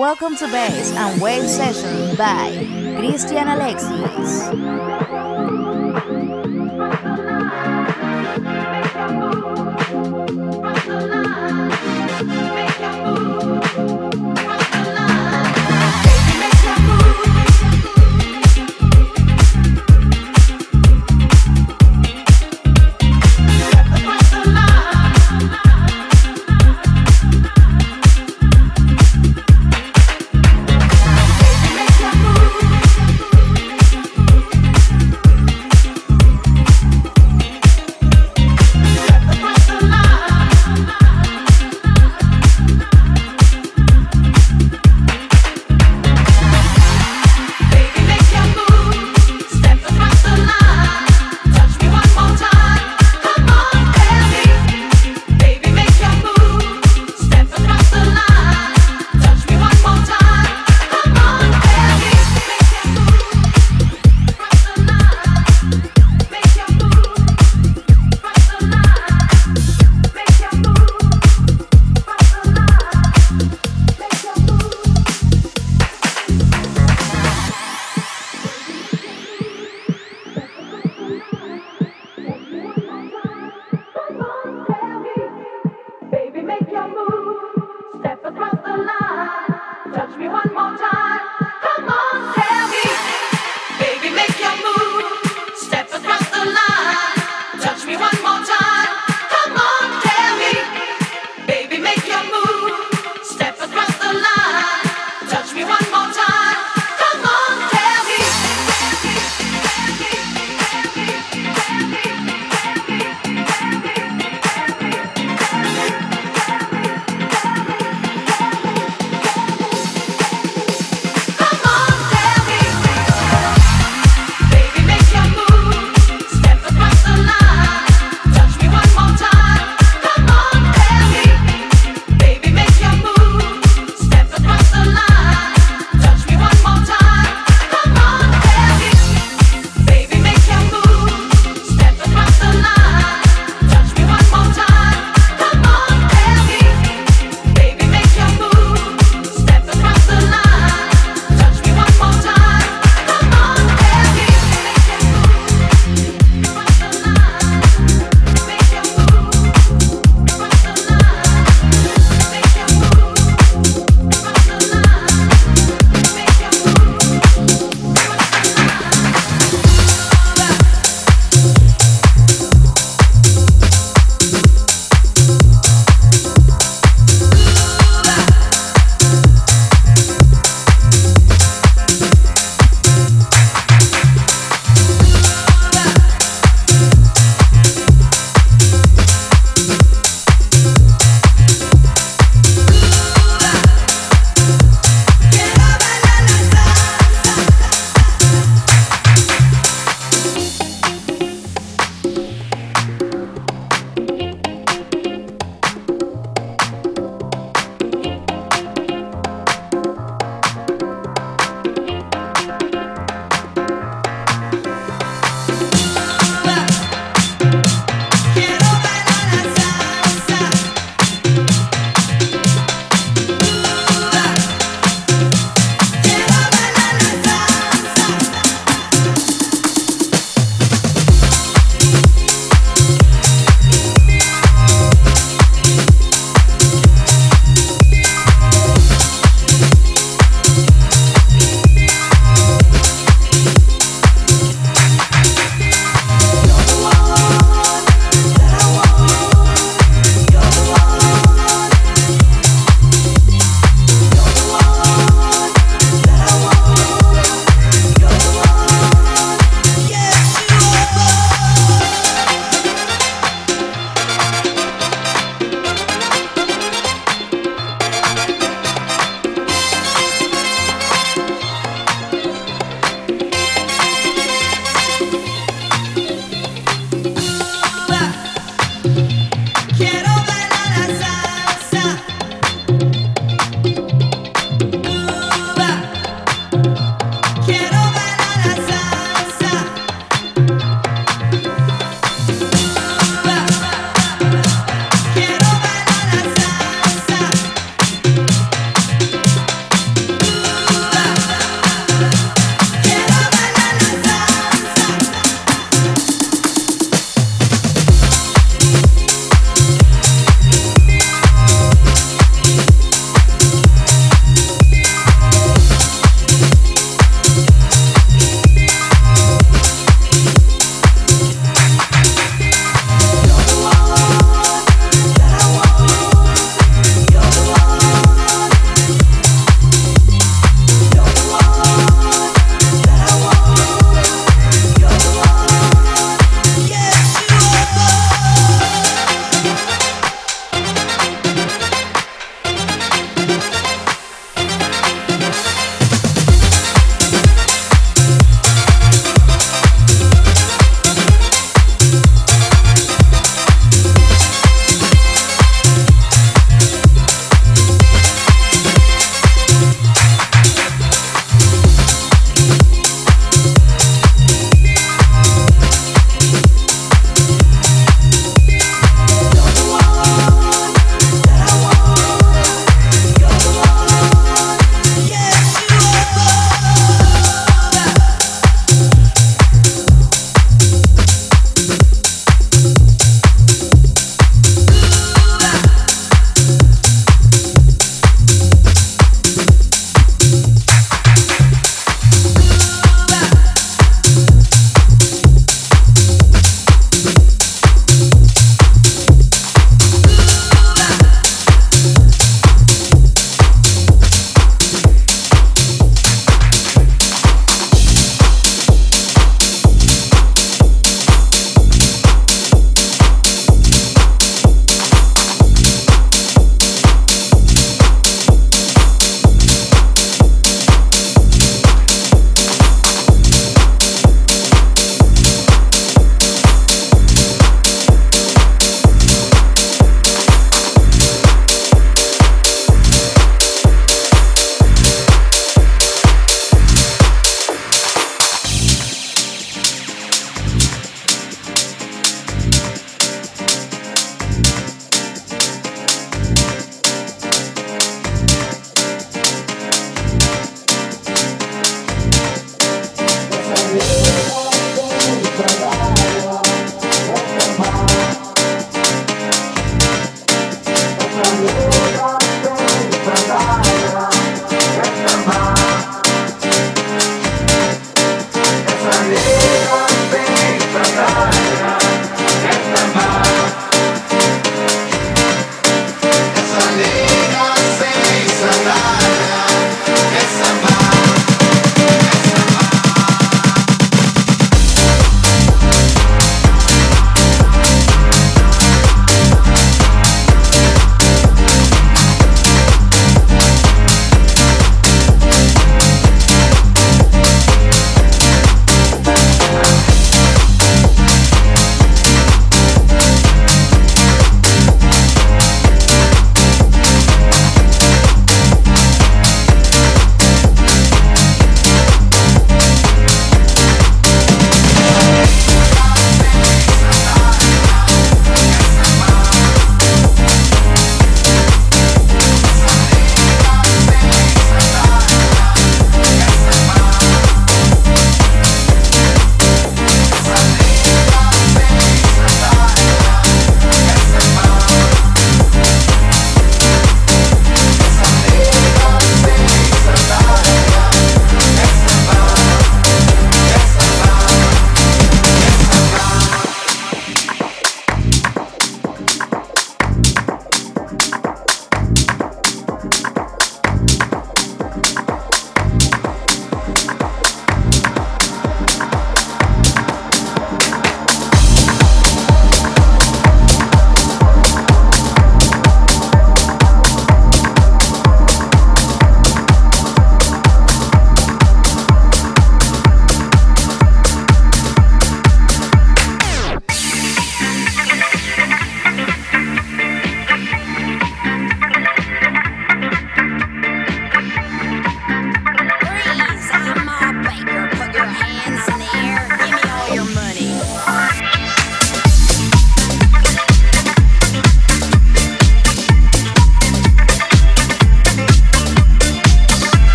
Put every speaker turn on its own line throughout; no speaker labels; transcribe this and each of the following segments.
Welcome to Bass and Wave Session by Cristian Alexis.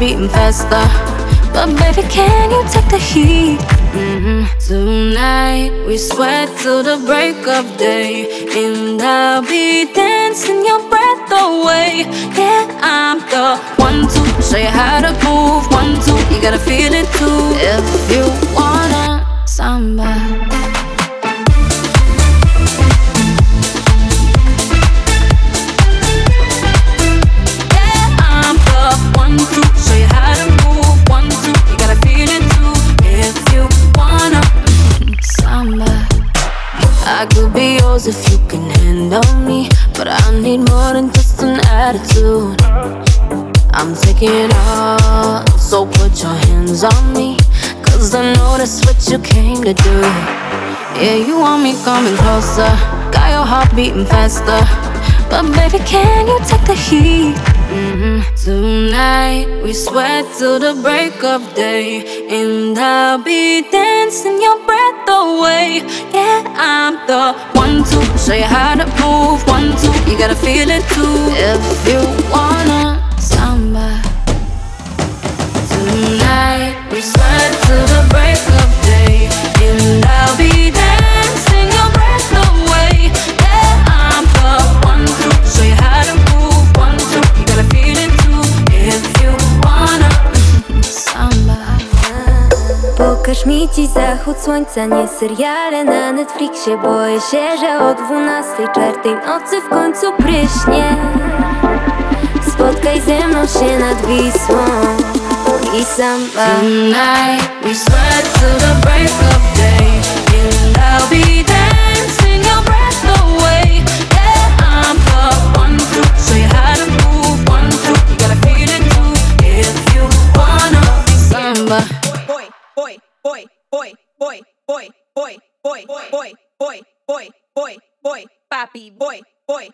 Beating faster. But baby, can you take the heat? Mm-hmm. Tonight we sweat till the break of day, and I'll be dancing your breath away. Yeah, I'm the one to show you how to move. One, two, you gotta feel it too. If you wanna samba. I could be yours if you can handle me. But I need more than just an attitude. I'm taking off, so put your hands on me. Cause I know that's what you came to do. Yeah, you want me coming closer. Got your heart beating faster. But baby, can you take the heat? Mm-hmm. Tonight we sweat till the break of day, and I'll be dancing your breath away. Yeah, I'm the one to show you how to move. One, two, you gotta feel it too. If you wanna samba. Tonight we sweat till the break of day, and I'll be
Pokaż mi dziś zachód słońca, nie seriale na Netflixie. Boję się, że o dwunastej czartej nocy w końcu pryśnie. Spotkaj ze mną się nad Wisłą i samba
Tonight we sweat till the break of day, and I'll be dancing Happy.
Boy, boy,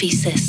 vengas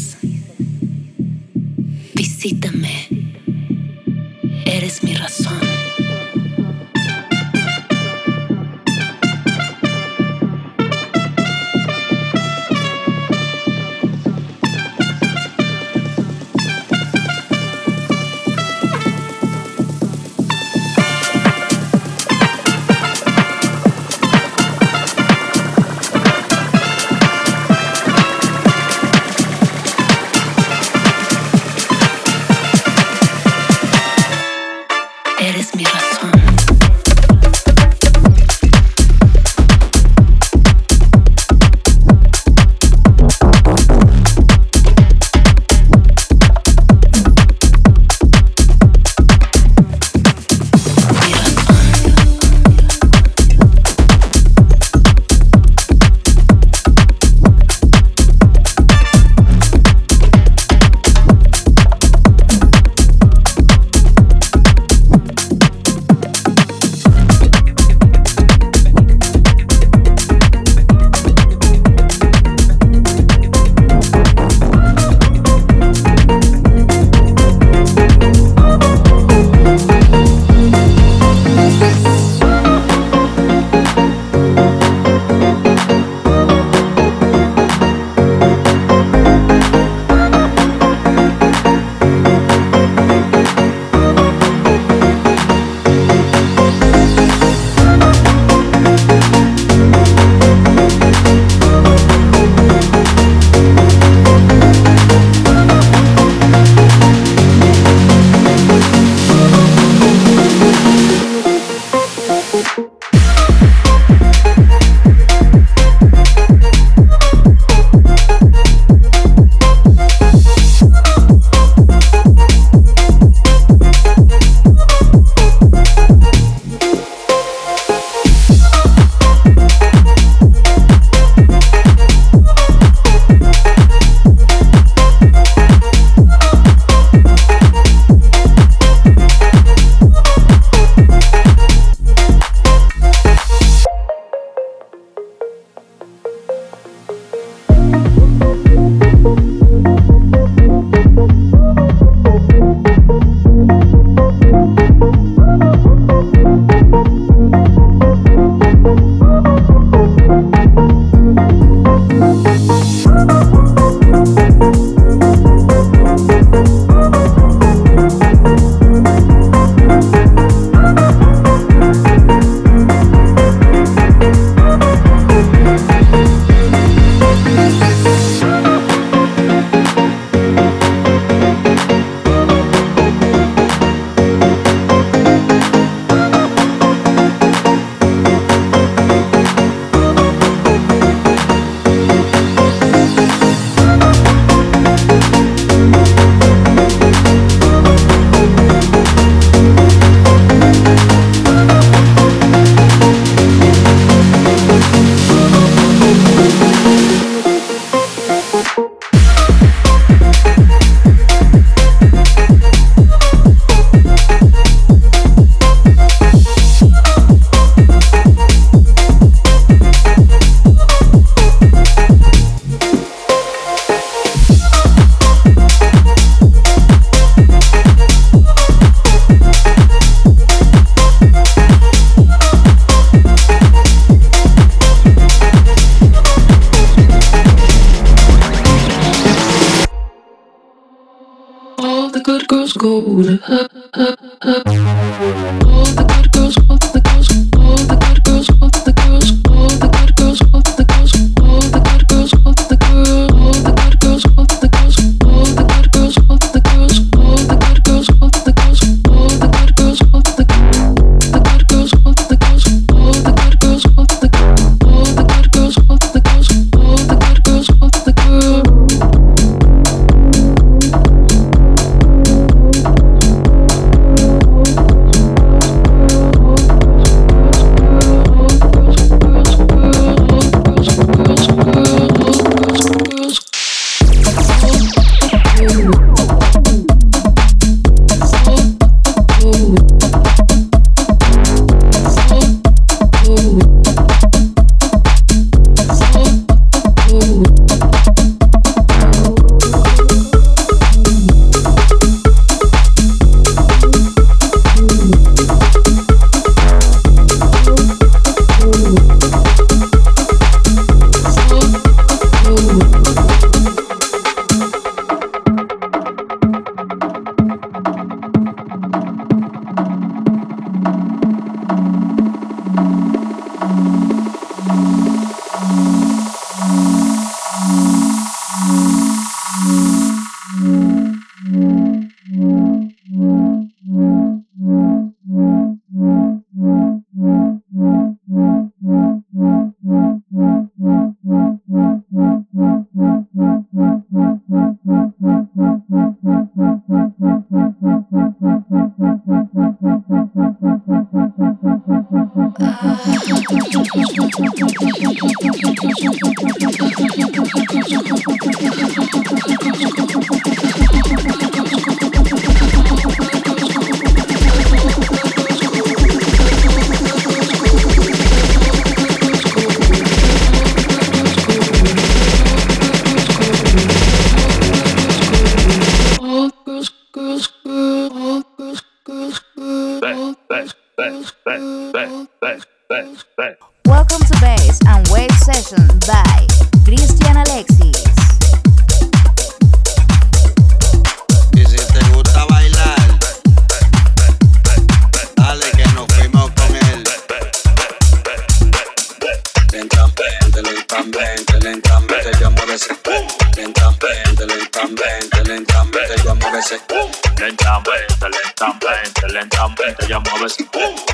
lentamente, lentamente, lentamente, ya mueves,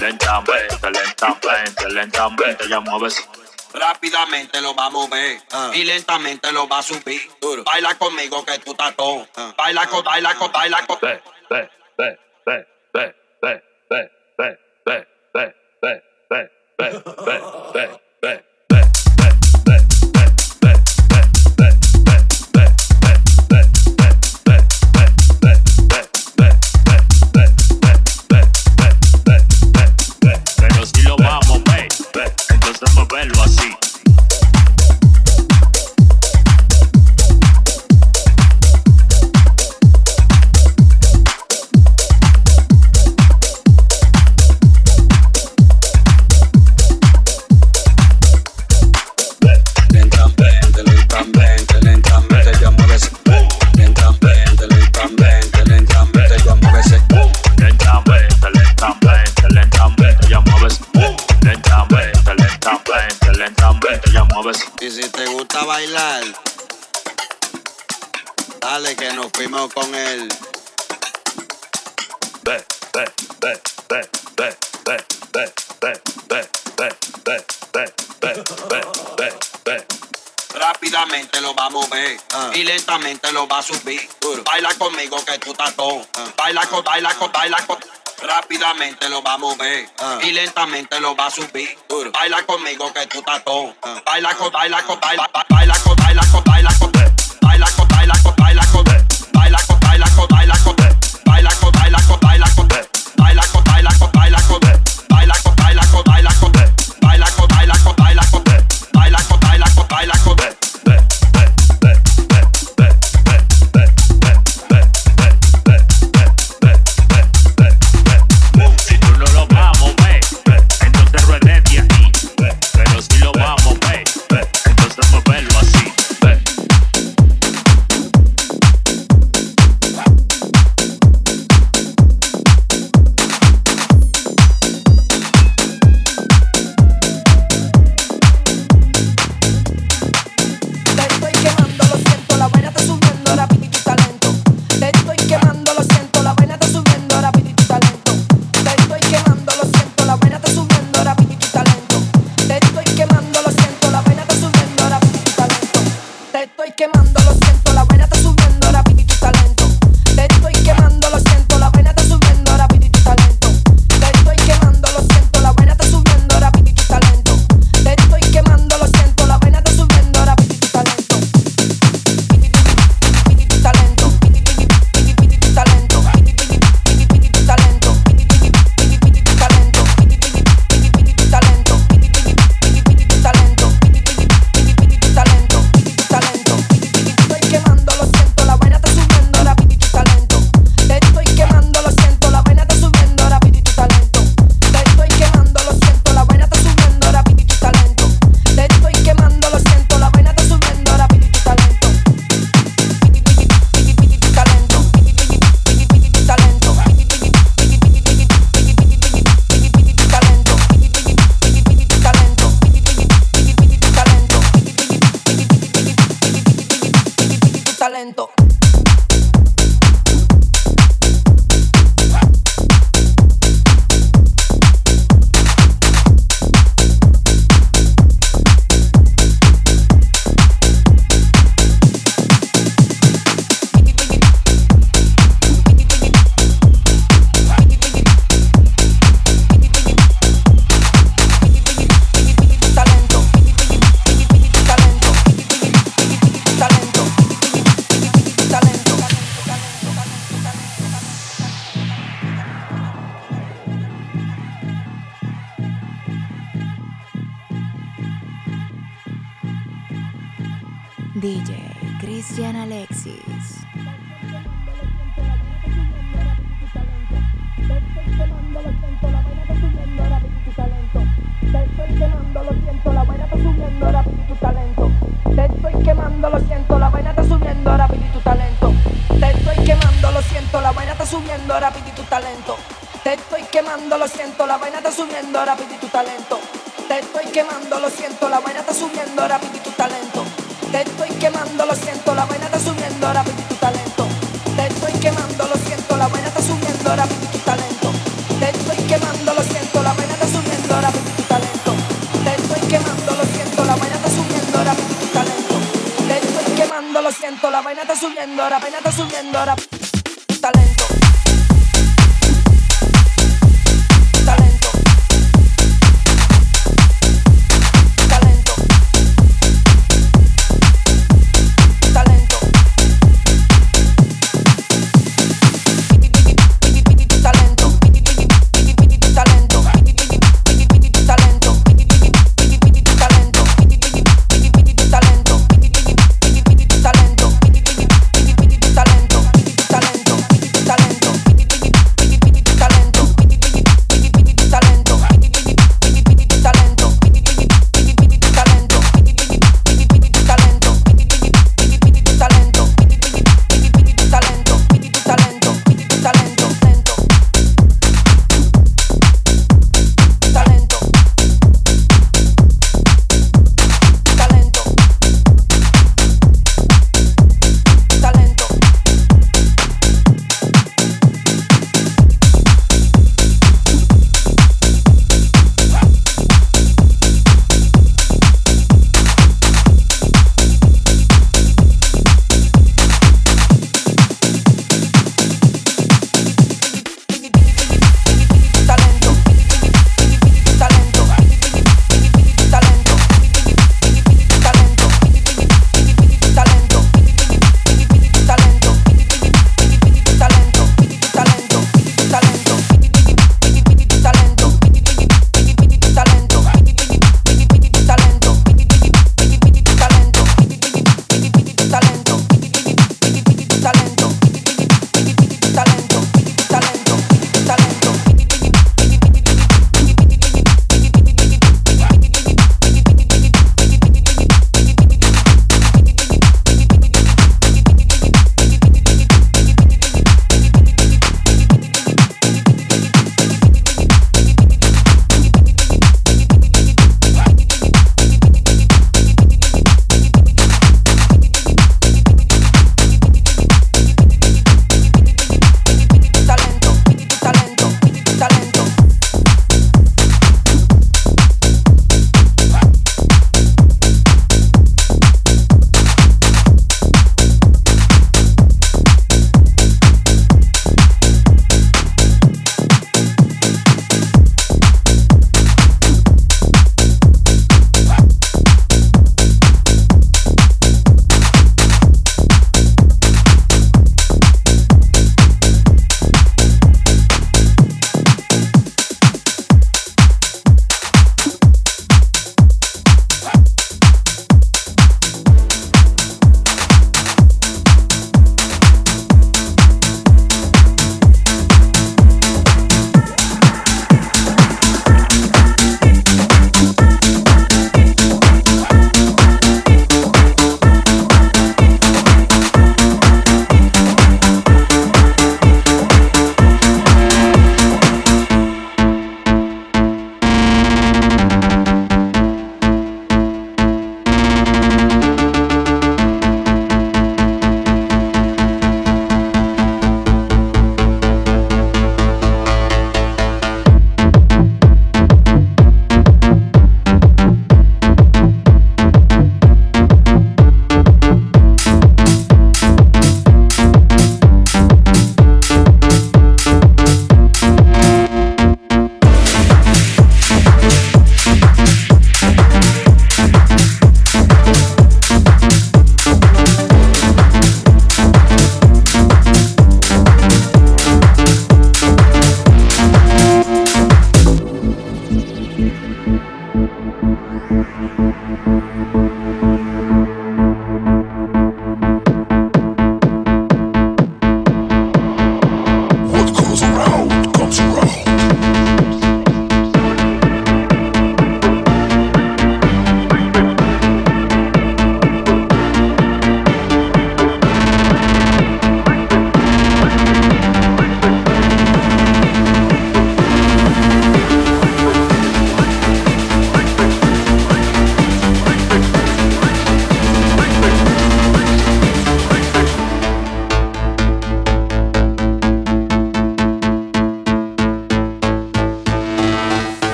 lentamente, lentamente, lentamente, ya mueves. Rápidamente lo va a mover y lentamente lo va a subir. Baila conmigo que tú estás todo. Baila con, baila con, baila con.
Ve, ve, ve, ve, ve, ve, ve, ve, ve, ve, ve, ve, ve, ve, ve. nuestro pueblo gusta bailar. Dale que nos fuimos con él. Be, be, be, be, be, be, be, be, be, be, be, be, be, be, be,
Rápidamente lo va a mover y lentamente lo va a subir. Baila conmigo que tú estás todo. Baila con, baila con, baila con. Rápidamente lo va a mover y lentamente lo va a subir. Baila conmigo que tú estás todo. Baila con, baila con, baila, baila con, baila con, baila con, baila con, baila con, baila con, baila con, baila con, baila con,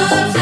love.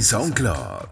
Soundcloud.